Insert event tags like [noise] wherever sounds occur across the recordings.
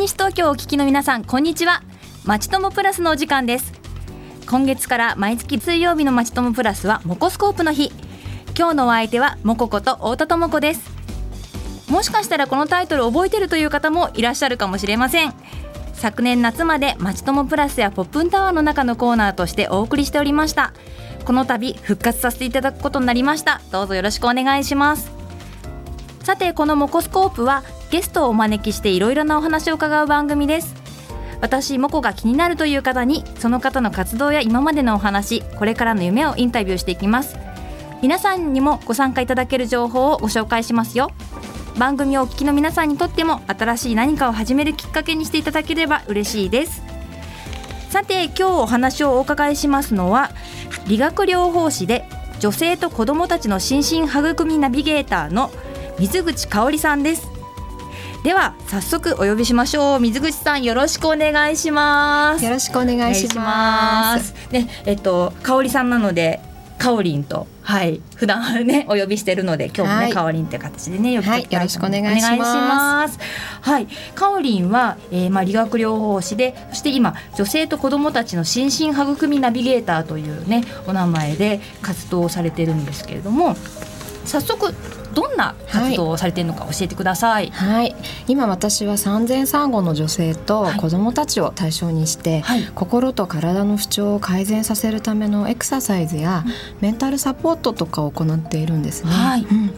西東京をお聞きの皆さんこんにちは。まちともプラスのお時間です。今月から毎月水曜日のまちともプラスはモコスコープの日。今日のお相手はモコこと太田智子です。もしかしたらこのタイトル覚えてるという方もいらっしゃるかもしれません。昨年夏までまちともプラスやポップンタワーの中のコーナーとしてお送りしておりました。この度復活させていただくことになりました。どうぞよろしくお願いします。さてこのモコスコープはゲストをお招きしていろいろなお話を伺う番組です。私モコが気になるという方にその方の活動や今までのお話これからの夢をインタビューしていきます。皆さんにもご参加いただける情報をご紹介しますよ。番組をお聞きの皆さんにとっても新しい何かを始めるきっかけにしていただければ嬉しいです。さて今日お話をお伺いしますのは理学療法士で女性と子どもたちの心身育みナビゲーターの水口香織さんです。では早速お呼びしましょう。水口さんよろしくお願いします。よろしくお願いします。ねえっと香織さんなのでかおりんとはい普段ねお呼びしてるので今日もね、はい、かおりんという形でね呼びはい、よろしくお願いします。はい。かおりんは、えー、まあ理学療法士でそして今女性と子どもたちの心身育みナビゲーターというねお名前で活動をされてるんですけれども早速どんな活動をされているのか教えてください。はい、今私は産前産後の女性と子どもたちを対象にして、はい、心と体の不調を改善させるためのエクササイズや、メンタルサポートとかを行っているんですね。はい、うん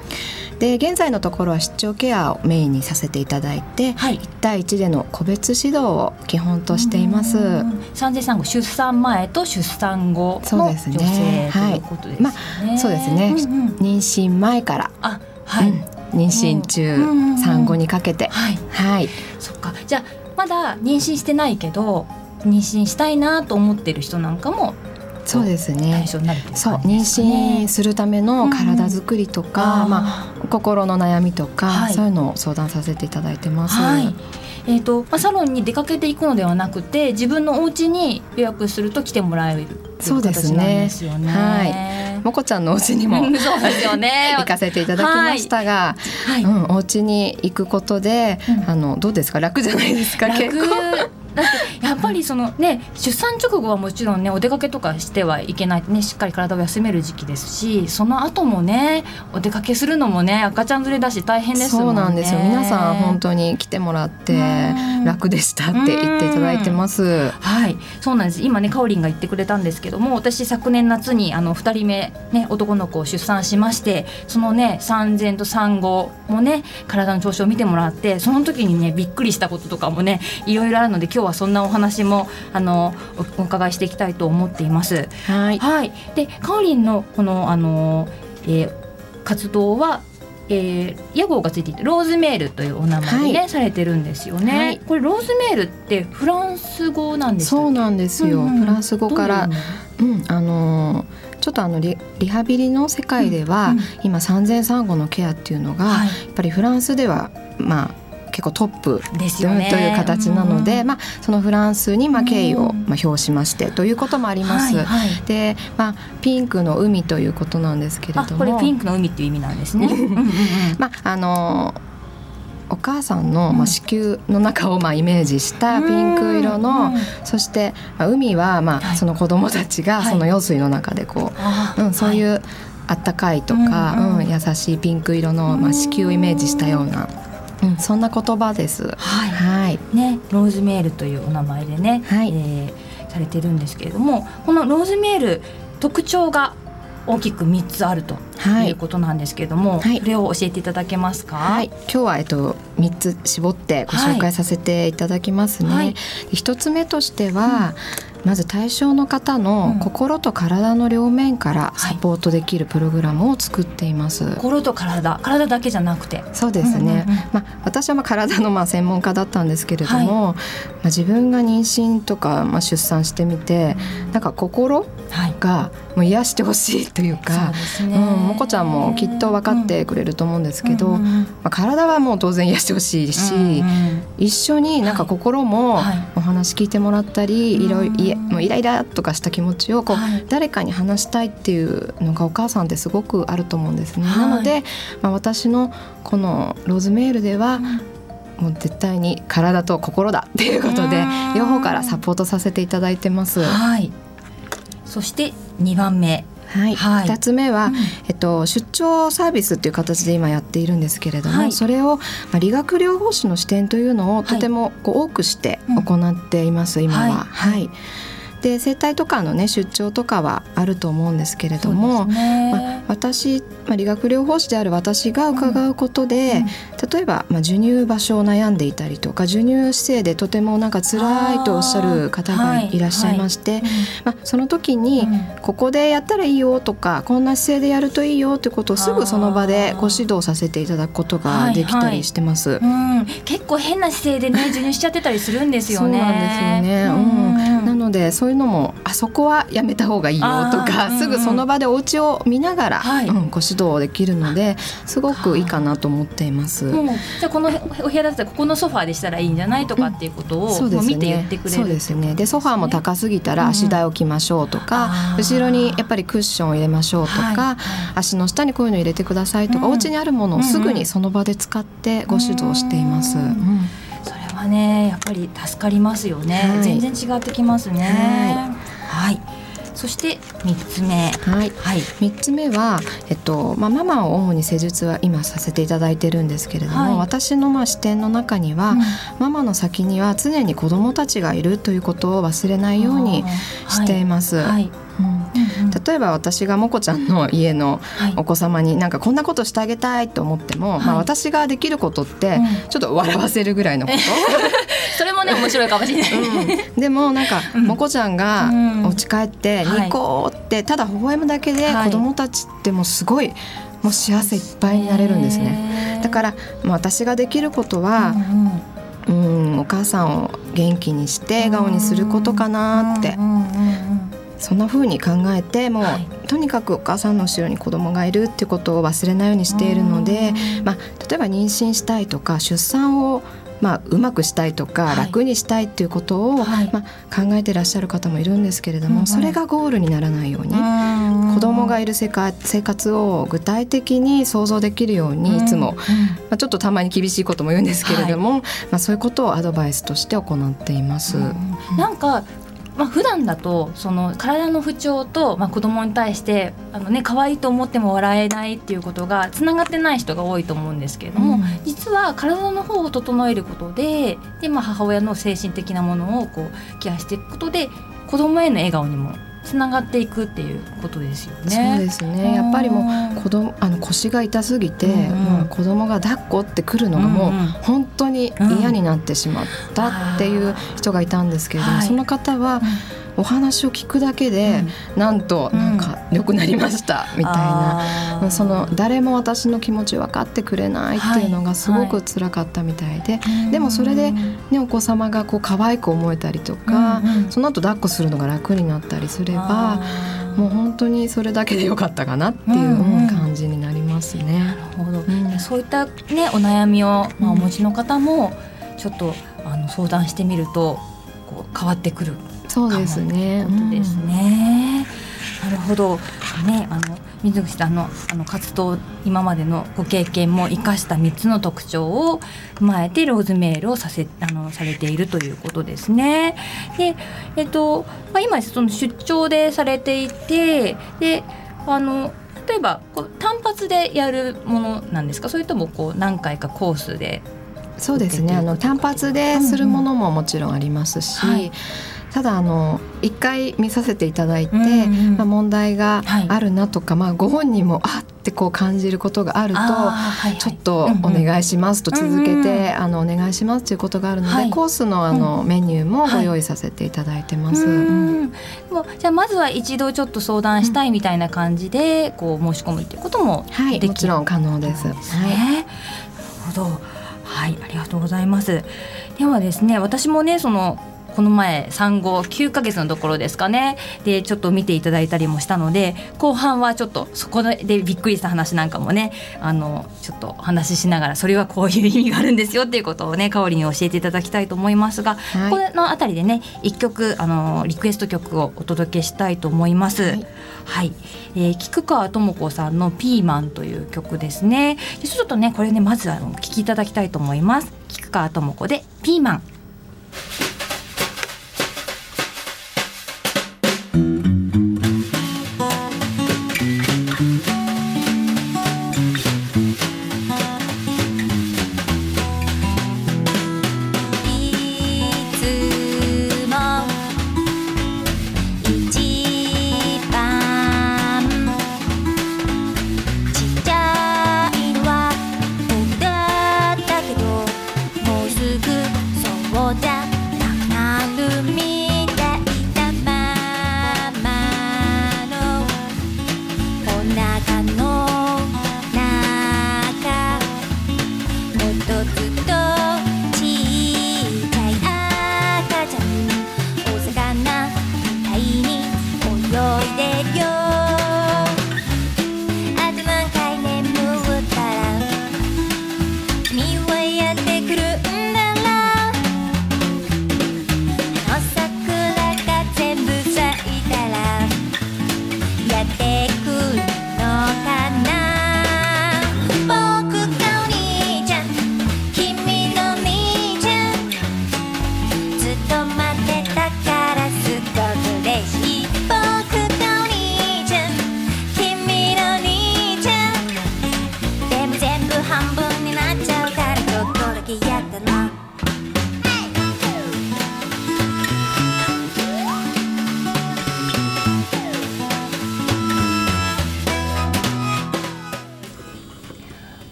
で現在のところは出張ケアをメインにさせていただいて、はい、1対1での個別指導を基本としています。産前産後出産前と出産後の女性ということですね。まあ、そうですね、うんうん、妊娠前からあ、はい、うん、妊娠中、産後にかけて、はい、はい、そっか。じゃあまだ妊娠してないけど妊娠したいなと思ってる人なんかもそうですね。そう妊娠するための体づくりとか、うん、まあ心の悩みとか、はい、そういうのを相談させていただいてます。はい。えーとまあ、サロンに出かけていくのではなくて自分のお家に予約すると来てもらえるそうですね。すね。はい。もこちゃんのお家にも [laughs] そうですよね。[laughs] 行かせていただきましたが、はい、うん、お家に行くことで、うん、あのどうですか？楽じゃないですか？結構。だってやっぱりそのね出産直後はもちろんねお出かけとかしてはいけないねしっかり体を休める時期ですしその後もねお出かけするのもね赤ちゃん連れだし大変ですもんね。そうなんですよ皆さん本当に来てもらって楽でしたって言っていただいてます。はいそうなんです今ねかおりんが言ってくれたんですけども私昨年夏にあの2人目ね男の子を出産しましてそのね産前と産後もね体の調子を見てもらってその時にねびっくりしたこととかもねいろいろあるので今日日はそんなお話もあのお伺いしていきたいと思っています。はい、はい、でかおりんのこのあの、えー、活動はえー、屋号がついていてローズメールというお名前でね、はい、されてるんですよね、はい、これローズメールってフランス語なんですそうなんですよ、うん、フランス語からうんあのー、ちょっとあのリリハビリの世界では、うんうん、今産前産後のケアっていうのが、はい、やっぱりフランスではまあ結構トップですよ、ね、という形なので、まあ、そのフランスにまあ敬意をまあ表しましてということもあります。はいはい、で、まあ、ピンクの海ということなんですけれども。これピンクの海っていう意味なんですね。まああのお母さんの、まあ、子宮の中をまあイメージしたピンク色の、そして、まあ、海は、まあ、その子供たちがその用水の中でこう、うん、そういうあったかいとか、うん優しいピンク色の、まあ、子宮をイメージしたような。うん、そんな言葉です。はい。はい、ね、ローズメールというお名前でね、はい、えー、されてるんですけれども、このローズメール特徴が大きく三つあるとい。うことなんですけれども、はい、それを教えていただけますか？はい、今日はえっと三つ絞ってご紹介させていただきますね。はい、一つ目としては、うんまず対象の方の心と体の両面からサポートできるプログラムを作っています。はい、心と体、体だけじゃなくて。そうですね。うんうんうん、まあ私はまあ体のまあ専門家だったんですけれども、はい、まあ自分が妊娠とかまあ出産してみて、なんか心がもう癒してほしいというか、うん、もこちゃんもきっと分かってくれると思うんですけど、うんうん、まあ体はもう当然癒してほしいし、うんうん、一緒になんか心もお話聞いてもらったり、はい、いろいろもうイライラとかした気持ちをこう、はい、誰かに話したいっていうのがお母さんってすごくあると思うんですね。はい、なので、まあ、私のこのローズメールでは、もう絶対に体と心だっていうことで両方からサポートさせていただいてます。はい、そして2番目。はい、はい、2つ目は、うん、えっと、出張サービスっていう形で今やっているんですけれども、はい、それを、まあ、理学療法士の視点というのをとてもこう多くして行っています、今は。はいで整体とかのね出張とかはあると思うんですけれども、ね、まあ、私、まあ、理学療法士である私が伺うことで、うん、例えば、まあ、授乳場所を悩んでいたりとか授乳姿勢でとてもなんか辛いとおっしゃる方がいらっしゃいまして、はい。はい、まあ、その時に、ここでやったらいいよとかこんな姿勢でやるといいよってことをすぐその場でご指導させていただくことができたりしてます。はいはい。うん、結構変な姿勢でね授乳しちゃってたりするんですよね。そうなんですよね、うん、なのでそういうのもあそこはやめた方がいいよとか、うんうん、すぐその場でお家を見ながら、はい、うん、ご指導できるのですごくいいかなと思っています。うん、じゃあこのお部屋だったらここのソファーでしたらいいんじゃないとかっていうことを、うん、ね、見て言ってくれるそうですね。でソファーも高すぎたら足台置きましょうとか、後ろにやっぱりクッションを入れましょうとか、はい、足の下にこういうの入れてくださいとか、うん、お家にあるものをすぐにその場で使ってご指導しています。うんはねやっぱり助かりますよね、はい、全然違ってきますね。はい、はい。そして三つ目。はい、はい、3つ目は、えっとまあ、ママを主に施術は今させていただいてるんですけれども、はい、私のまあ視点の中には、うん、ママの先には常に子どもたちがいるということを忘れないようにしています。はい、うん、例えば私がもこちゃんの家のお子様になんかこんなことしてあげたいと思っても、はい、まあ、私ができることってちょっと笑わせるぐらいのこと、[laughs] それもね面白いかもしれない、うん、でもなんか、もこちゃんがお家帰ってニコってただ微笑むだけで子供たちってもうすごいもう幸せいっぱいになれるんですね。だから、まあ、私ができることは、うん、お母さんを元気にして笑顔にすることかなって。そんな風に考えてもう、はい、とにかくお母さんの後ろに子供がいるってことを忘れないようにしているので、まあ、例えば妊娠したいとか出産をまあ、うまくしたいとか、はい、楽にしたいっていうことを、はい、まあ、考えてらっしゃる方もいるんですけれども、うんうん、それがゴールにならないように子供がいる生活を具体的に想像できるようにいつも、まあ、ちょっとたまに厳しいことも言うんですけれども、はい、まあ、そういうことをアドバイスとして行っています。なんかまあ普段だとその体の不調と、まあ、子供に対してあの、ね可愛いと思っても笑えないっていうことがつながってない人が多いと思うんですけれども、うん、実は体の方を整えることでで、まあ、母親の精神的なものをこうケアしていくことで子供への笑顔にもつながっていくっていうことですよね。そうですね。やっぱりもう子供あの腰が痛すぎて、うん、もう子供が抱っこってくるのがもう本当に嫌になってしまったっていう人がいたんですけれども、うん、その方は。うんお話を聞くだけで、うん、なんとなんか良くなりましたみたいな、うん、その誰も私の気持ち分かってくれないっていうのがすごく辛かったみたいで、はいはい、でもそれで、ね、お子様がこう可愛く思えたりとか、うんうん、その後抱っこするのが楽になったりすればもう本当にそれだけでよかったかなっていう感じになりますね。なるほど、そういった、ね、お悩みを、まあ、お持ちの方もちょっとあの相談してみるとこう変わってくるそうですね。ことですね。なるほど。ね、あの水口さんのあの活動今までのご経験も生かした3つの特徴を踏まえてローズメールをさせあのされているということですね。で、えっとまあ、今その出張でされていてであの例えばこう単発でやるものなんですか？それともこう何回かコースで？そうですねあの単発でするものももちろんありますし、うんうんはいただあの一回見させていただいて、うんうん、まあ、問題があるなとか、はい、まあ、ご本人もあってこう感じることがあると、はいはい、ちょっとお願いしますと続けて、あのお願いしますということがあるので、はい、コースのあの、メニューもご用意させていただいてます。うん、じゃあまずは一度ちょっと相談したいみたいな感じでこう申し込むっていうこともはい、もちろん可能です。です、ね、はい、なるほど。はい、ありがとうございます。ではですね、私もね、そのこの前産後9ヶ月のところですかねでちょっと見ていただいたりもしたので後半はちょっとそこでびっくりした話なんかもねあのちょっとお話ししながらそれはこういう意味があるんですよっていうことをね香りに教えていただきたいと思いますが、はい、この辺りでね一曲あのリクエスト曲をお届けしたいと思います。はい、はい、えー、菊川智子さんの「ピーマン」という曲ですね。でちょっとねこれねまずあの聞きいただきたいと思います。菊川智子でピーマン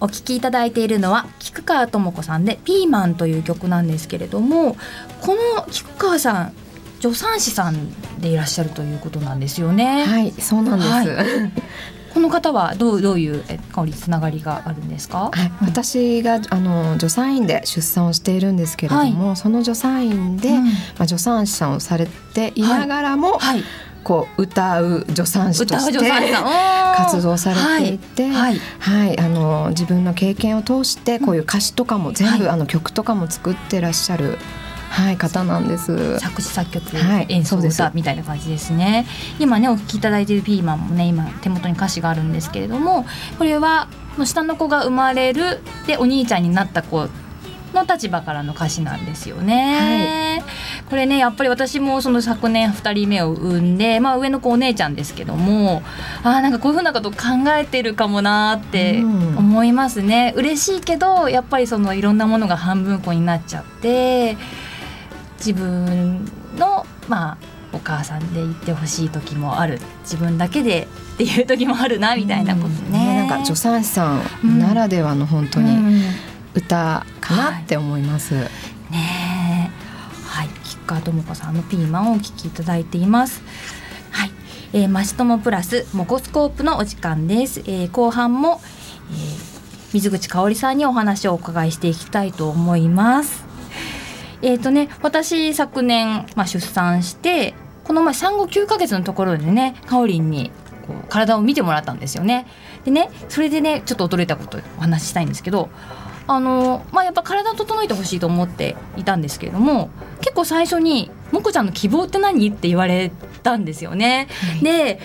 お聴きいただいているのは菊川智子さんで「ピーマン」という曲なんですけれどもこの菊川さん助産師さんでいらっしゃるということなんですよね。はいそうなんです、はい、この方はどうどういう香りつながりがあるんですか、はい、私があの助産院で出産をしているんですけれども、はい、その助産院で、うん、まあ、助産師さんをされていながらも、はいこう歌う助産師として活動されていて、はい、はい、あの自分の経験を通してこういう歌詞とかも全部、あの曲とかも作ってらっしゃる。はい、方なんです。作詞作曲、はい、演奏歌みたいな感じですね。今ねお聴きいただいているピーマンもね今手元に歌詞があるんですけれども、これは下の子が生まれるでお兄ちゃんになった子の立場からの歌詞なんですよね。はい、これねやっぱり私もその昨年2人目を産んで、まあ、上の子お姉ちゃんですけどもあなんかこういうふうなこと考えてるかもなって思いますね。うん、嬉しいけどやっぱりそのいろんなものが半分こになっちゃって自分のまあお母さんで言ってほしい時もある自分だけでっていう時もあるなみたいなことね。うん、ねなんか助産師さんならではの本当に、うん歌かなって思います。はい、ねはい、吉川智子さんのピーマンをお聞きいただいています。はい、えー、マシトモプラスモコスコープのお時間です。えー、後半も、えー、水口香織さんにお話をお伺いしていきたいと思います。えっ、ー、とね、私昨年まあ出産してこの前産後9ヶ月のところでね、かおりんにこう体を見てもらったんですよね。でね、それでね、ちょっと驚いたことをお話ししたいんですけど、あのまあ、やっぱ体整えてほしいと思っていたんですけれども結構最初に「もこちゃんの希望って何?」って言われたんですよね。はい、で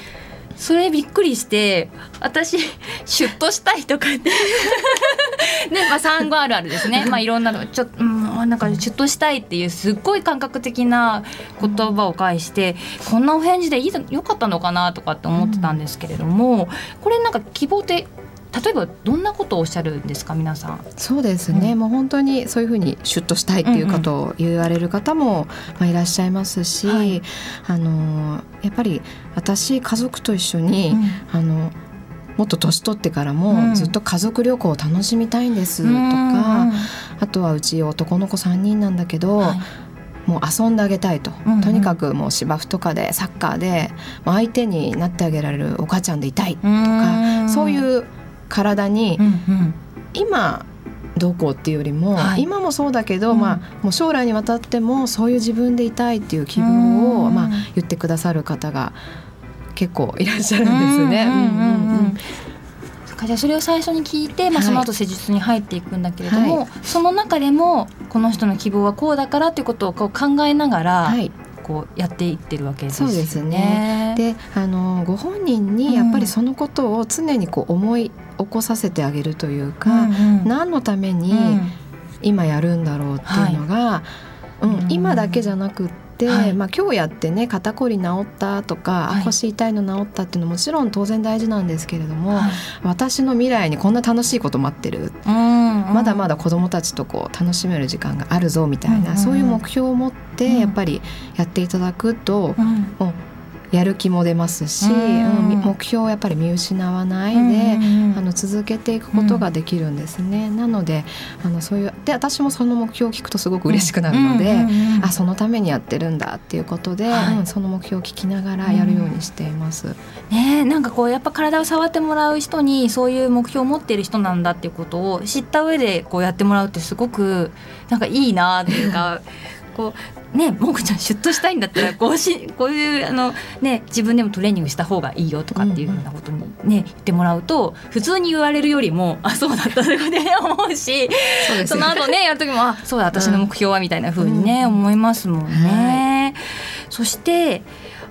それびっくりして私シュッとしたいとかって [laughs] ねまあ産後あるあるですねまあいろんなのちょっと、うん、なんかシュッとしたいっていうすっごい感覚的な言葉を返してこんなお返事でいいよかったのかなとかって思ってたんですけれどもこれなんか希望って例えばどんなことをおっしゃるんですか皆さん？そうですね、うん、もう本当にそういうふうにシュッとしたいっていうことを言われる方も、まあ、いらっしゃいますし、はい、あのやっぱり私家族と一緒に、うん、あのもっと年取ってからもずっと家族旅行を楽しみたいんですとか、うん、あとはうち男の子3人なんだけど、はい。もう遊んであげたいと、うんうん、とにかくもう芝生とかでサッカーで相手になってあげられるお母ちゃんでいたいとかそういう体に、今どうこうっていうよりも、はい、今もそうだけど、うん、まあ、もう将来にわたってもそういう自分でいたいっていう希望を、まあ、言ってくださる方が結構いらっしゃるんですね。じゃあそれを最初に聞いて、まあ、その後施術に入っていくんだけれども、はい、その中でもこの人の希望はこうだからということをこう考えながら、はい、こうやっていってるわけですね。そうですね。であのご本人にやっぱりそのことを常にこう思い起こさせてあげるというか、うんうん、何のために、今やるんだろうっていうのが、はい、うん、今だけじゃなくって、はい、まあ、今日やってね肩こり治ったとか、はい、腰痛いの治ったっていうのももちろん当然大事なんですけれども、はい、私の未来にこんな楽しいこと待ってる、まだまだ子どもたちとこう楽しめる時間があるぞみたいな、そういう目標を持ってやっぱりやっていただくと、うん、もうやる気も出ますし、うん、目標をやっぱり見失わないで、あの続けていくことができるんですね。なのであのそういうで私もその目標を聞くとすごく嬉しくなるので、あそのためにやってるんだっていうことで、はい、その目標を聞きながらやるようにしています。ねなんかこうやっぱ体を触ってもらう人にそういう目標を持っている人なんだっていうことを知った上でこうやってもらうってすごくなんかいいなっていうか。[laughs] こうねもこちゃんシュッとしたいんだったら [laughs] こうしこういうあの、ね、自分でもトレーニングした方がいいよとかっていうふうなことにね、言ってもらうと普通に言われるよりもあそうだったという [laughs] 思うしその後ねやる時もあそうだ私の目標はみたいなふうにね、思いますもんね。はい、そして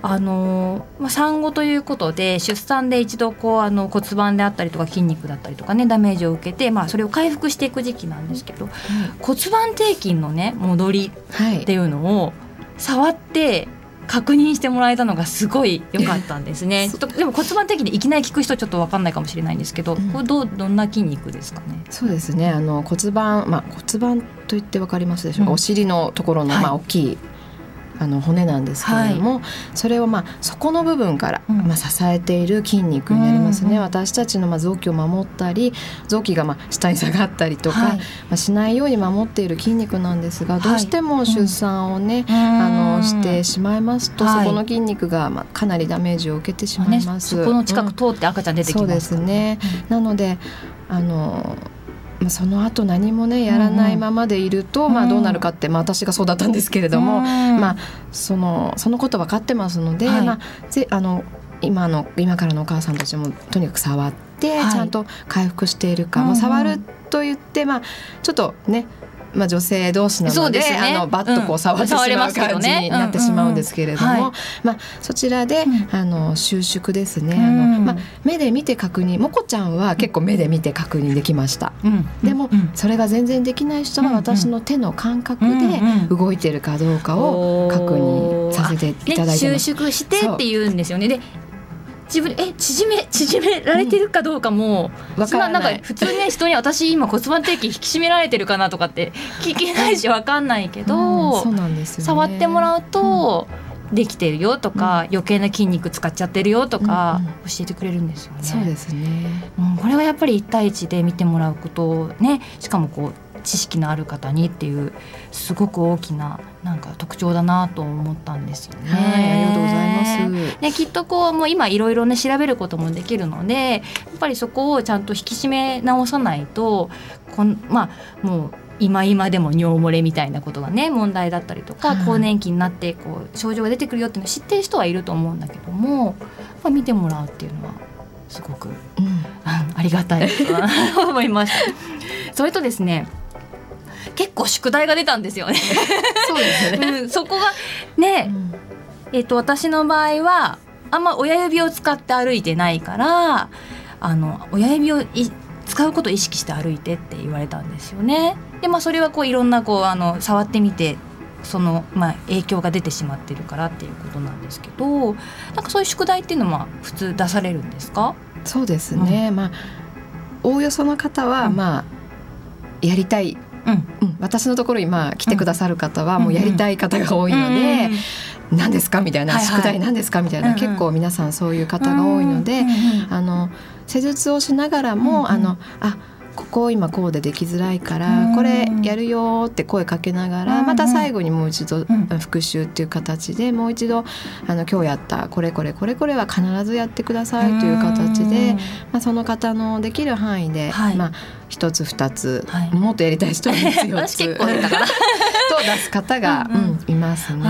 あのまあ、産後ということで出産で一度こうあの骨盤であったりとか筋肉だったりとかねダメージを受けて、まあ、それを回復していく時期なんですけど、骨盤底筋のね戻りっていうのを触って確認してもらえたのがすごい良かったんですね。[laughs] でも骨盤的にいきなり聞く人ちょっと分かんないかもしれないんですけど、うん、これどどんな筋肉ですかね？そうですね。あの骨盤まあ骨盤と言って分かりますでしょうか？うん、お尻のところの、まあ大きいあの骨なんですけれども、はい、それをまあ底の部分から、まあ、支えている筋肉になりますね、うん、私たちのまあ臓器を守ったり臓器がまあ下に下がったりとか、はい、まあ、しないように守っている筋肉なんですがどうしても出産をね、あのしてしまいますと、そこの筋肉がまあかなりダメージを受けてしまいます。ね、そこの近く通って赤ちゃん出てきます、ね、そうですね、なのであのまあ、その後何もねやらないままでいると、うん、まあ、どうなるかって、まあ、私がそうだったんですけれども、うん、まあ、そのそのこと分かってますので、はい、まあ、ぜあの今の今からのお母さんたちもとにかく触って、ちゃんと回復しているか、まあ、触ると言って、まあ、ちょっとねまあ、女性同士なので、ね、あのバッとこう触ってしまう感じになってしまうんですけれども、まあ、そちらで、あの収縮ですね、あのまあ、目で見て確認もこちゃんは結構目で見て確認できました、でも、それが全然できない人は私の手の感覚で動いてるかどうかを確認させていただいて。収縮してって言うんですよね。で自分え縮め縮められてるかどうかも、うん、そんななんか普通ね人に私今骨盤底筋引き締められてるかなとかって [laughs] 聞けないし分かんないけど、触ってもらうと、できてるよとか、うん、余計な筋肉使っちゃってるよとか教えてくれるんですよね。そうですね、うん、これはやっぱり一対一で見てもらうことねしかもこう知識のある方にっていうすごく大きな特徴だなと思ったんですよね。はい、ありがとうございます。ね、きっとこうもう今いろいろね調べることもできるのでやっぱりそこをちゃんと引き締め直さないとこんまあもう今今でも尿漏れみたいなことがね問題だったりとか、更年期になってこう症状が出てくるよっていうのを知ってる人はいると思うんだけども、まあ、見てもらうっていうのはすごく、うん、ありがたいと思いました。それとですね結構宿題が出たんですよね。そうですよね、うん、そこがね、うん、えっ、と私の場合はあんま親指を使って歩いてないからあの親指を使うことを意識して歩いてって言われたんですよね。でまあそれはこういろんなこうあの触ってみてその、まあ、影響が出てしまってるからっていうことなんですけどなんかそういう宿題っていうのは普通出されるんですか？そうですね、うん、まあおおよその方は、まあやりたいうん、私のところにまあ来てくださる方はもうやりたい方が多いので。何ですかみたいな、宿題何ですかみたいな、結構皆さんそういう方が多いので、あの施術をしながらも、あのあここ今こうでできづらいからこれやるよって声かけながらまた最後にもう一度復習っていう形でもう一度あの今日やったこれこれこれこれは必ずやってくださいという形でまあその方のできる範囲でまあ一つ二つもっとやりたい人は4つ [laughs] [laughs] と出す方がいますね。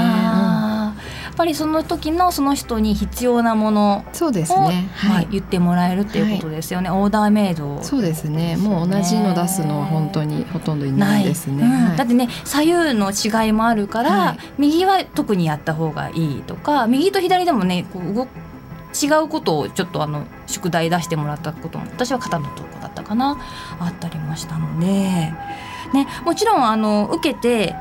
っぱりその時のその人に必要なものそうですね、はい、言ってもらえるっていうことですよね、はい、オーダーメイド、そうですね。もう同じの出すのは本当にほとんどいない。ですね、うん、だってね左右の違いもあるから、右は特にやった方がいいとか右と左でもねこう動違うことをちょっとあの宿題出してもらったことも私は肩のとこだったかな。あったりもしたので、ね、もちろんあの受けて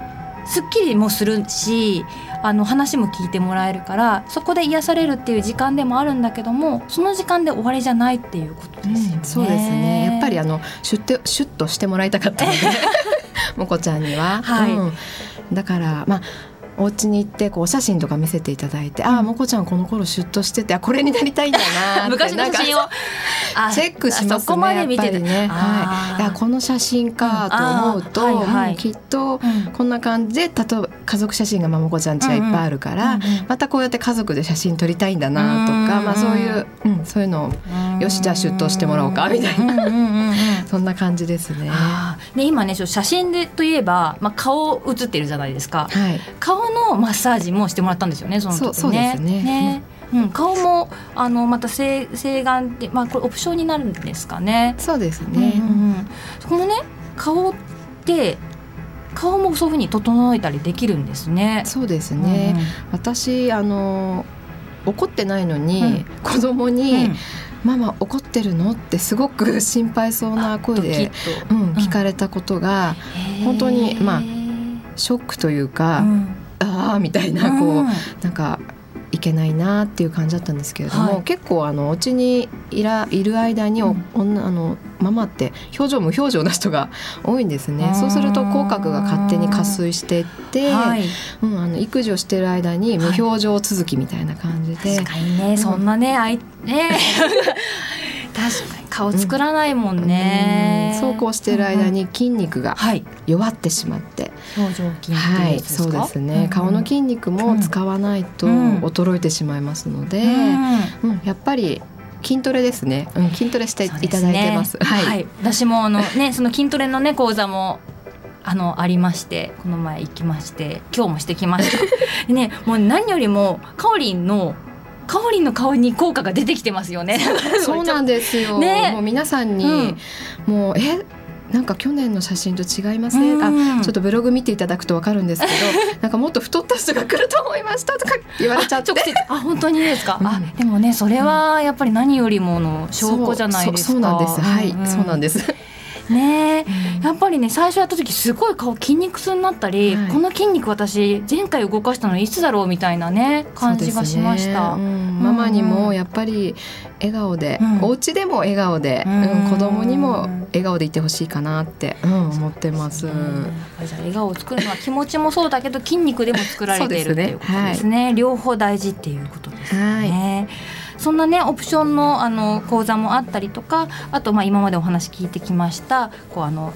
すっきりもするしあの話も聞いてもらえるからそこで癒されるっていう時間でもあるんだけどもその時間で終わりじゃないっていうことですよね。うん、そうですね。やっぱりあのシュッシュッとしてもらいたかったので。[laughs] もこちゃんには。はい、うん、だからまあお家に行ってこうお写真とか見せていただいて、うん、ああもこちゃんこの頃シュッとしててあこれになりたいんだな昔の写真を。チェックしますね。そこまで見てて。ね。はい。いやこの写真かと思うと、はいはい、きっとこんな感じで例えば家族写真がまもこちゃんちはいっぱいあるから、うんうん、またこうやって家族で写真撮りたいんだなとか、まあそういう、うん、そういうのをよしじゃあ出頭してもらおうかみたいな、[laughs] そんな感じですね。で今ね写真でといえば、まあ顔写ってるじゃないですか。はい、顔のマッサージもしてもらったんですよねその時ね。そうですね。ねうん、顔もあのまた整整顔ってまあこれオプションになるんですかね。そうですね。うんうん、このね顔って顔もそういうふうに整えたりできるんですね。そうですね。うん、私あの怒ってないのに、うん、子供に、うんママ怒ってるのってすごく心配そうな声で、うん、聞かれたことが、本当にまあショックというか、うん、ああみたいなこう、うん、なんかいけないなっていう感じだったんですけれども、はい、結構あのお家にいらいる間に、うん、女あのママって表情無表情な人が多いんですね。そうすると口角が勝手に加水していって、はい、うん、あの育児をしている間に無表情続きみたいな感じで、確かにね、そんなねあいね [laughs] 確かに。顔作らないもんね、うん、そうこうしている間に筋肉が弱ってしまって、表情筋はいそうですね、顔の筋肉も使わないと衰えてしまいますので、うん。やっぱり筋トレですね、うん、筋トレしていただいてます。すね、はい、はい、私もあのねその筋トレのね講座もあのありましてこの前行きまして今日もしてきました。[laughs] ねもう何よりもかおりんのかおりんの顔に効果が出てきてますよね。[laughs] そうなんですよ。ね、もう皆さんに、うん、もうえなんか去年の写真と違いますね、うん、あちょっとブログ見ていただくとわかるんですけど [laughs] なんかもっと太った人が来ると思いましたとか言われちゃって。あ本当にですか、うん、あでもねそれはやっぱり何よりもの証拠じゃないですか。そうなんです。はい、うん、そうなんですね、うん、やっぱりね最初やった時すごい顔筋肉痛になったり、はい、この筋肉私前回動かしたのいつだろうみたいなね感じがしました、ねうん、ママにもやっぱり笑顔で、うん、お家でも笑顔で、うん。子供にも笑顔でいてほしいかなって、うん、思ってます、ね、じゃ笑顔を作るのは気持ちもそうだけど筋肉でも作られているっていうことですね、はい、両方大事っていうことですね、はいそんなねオプションのあの講座もあったりとかあとまあ今までお話聞いてきましたこうあの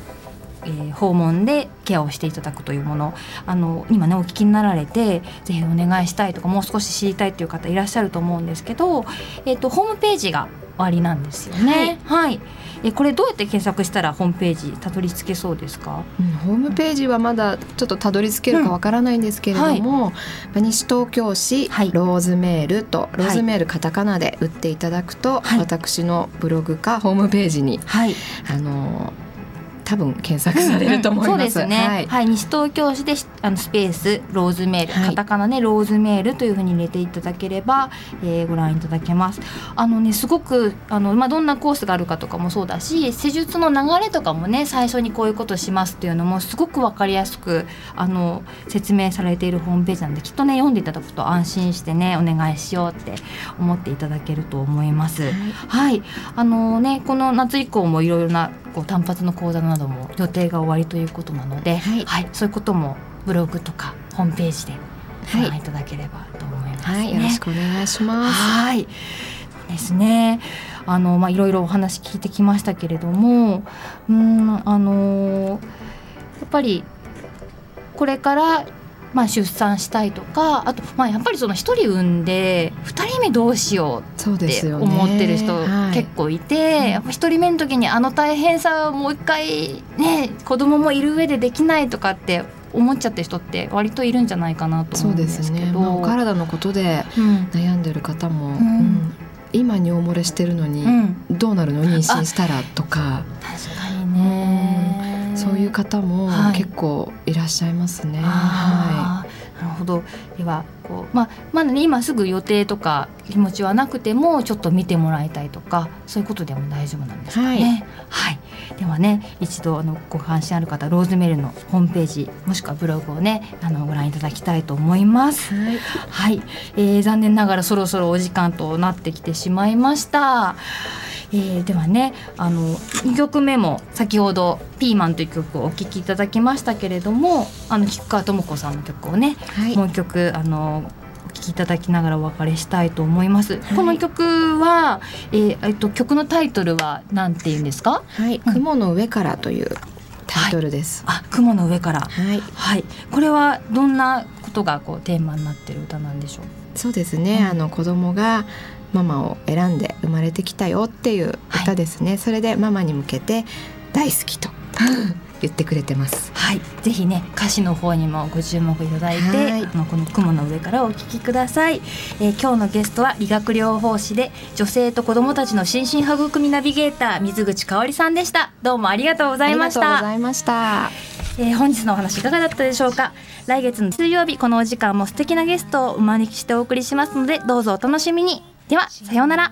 えー、訪問でケアをしていただくというもの。あの今ねお聞きになられてぜひお願いしたいとかもう少し知りたいという方いらっしゃると思うんですけど、えーとホームページが終わりなんですよね。はい、はい、えこれどうやって検索したらホームページたどり着けそうですか、うん、ホームページはまだちょっとたどり着けるかわからないんですけれども、うん。はい、西東京市ローズメールと、ローズメールカタカナで打っていただくと、はい、私のブログかホームページに、はい、あの多分検索されると思います。うんうん、そうですね。はい、はい、西東京市であのスペースローズメール、はい、カタカナねローズメールというふうに入れていただければ、えー、ご覧いただけます。あのねすごくあのまあどんなコースがあるかとかもそうだし、施術の流れとかもね最初にこういうことしますっていうのもすごくわかりやすくあの説明されているホームページなんできっとね読んでいただくと安心してねお願いしようって思っていただけると思います。はい、はい、あのねこの夏以降もいろいろなこう単発の講座なども予定が終わりということなので、はい、はい、そういうこともブログとかホームページでご覧いただければと思います、ね。はい、よろしくお願いします。はい。ですね。あのまあいろいろお話聞いてきましたけれども、うんあのやっぱりこれからまあ、出産したいとかあと、まあ、やっぱりその1人産んで2人目どうしようって思ってる人結構いて、ねはい、1人目の時にあの大変さをもう一回ね子供もいる上でできないとかって思っちゃってる人って割といるんじゃないかなと思うんですけど、ね。まあ、お体のことで悩んでる方も、うん。うん、今尿漏れしてるのにどうなるの？妊娠したらとか。確かにね、そういう方も結構いらっしゃいますね。はい、なるほどではこう、まあ、まだね今すぐ予定とか気持ちはなくてもちょっと見てもらいたいとかそういうことでも大丈夫なんですかね。はい、はい、ではね一度あのご関心ある方ローズメルのホームページもしくはブログをねあのご覧いただきたいと思います。はい、はい、えー、残念ながらそろそろお時間となってきてしまいました。えー、ではねあの2曲目も先ほど「ピーマン」という曲をお聴きいただきましたけれどもあの菊川智子さんの曲をね、はい、もう一曲あのお聴きいただきながらお別れしたいと思います。はい、この曲は、えー、えっと曲のタイトルは何て言うんですか？はい、うん、雲の上からというタイトルです。はい、あ、雲の上から。はい。はい。これはどんなことがこうテーマになってる歌なんでしょう？そうですね。うん、あの子供がママを選んで生まれてきたよっていう歌ですね、はい、それでママに向けて大好きと [laughs] 言ってくれてます。はい、ぜひね歌詞の方にもご注目いただいて、はい、あのこの雲の上からお聞きください、えー、今日のゲストは理学療法士で女性と子どもたちの心身育みナビゲーター水口香織さんでした。どうもありがとうございました。ありがとうございました。えー、本日のお話いかがだったでしょうか？来月の水曜日このお時間も素敵なゲストをお招きしてお送りしますのでどうぞお楽しみにではさようなら。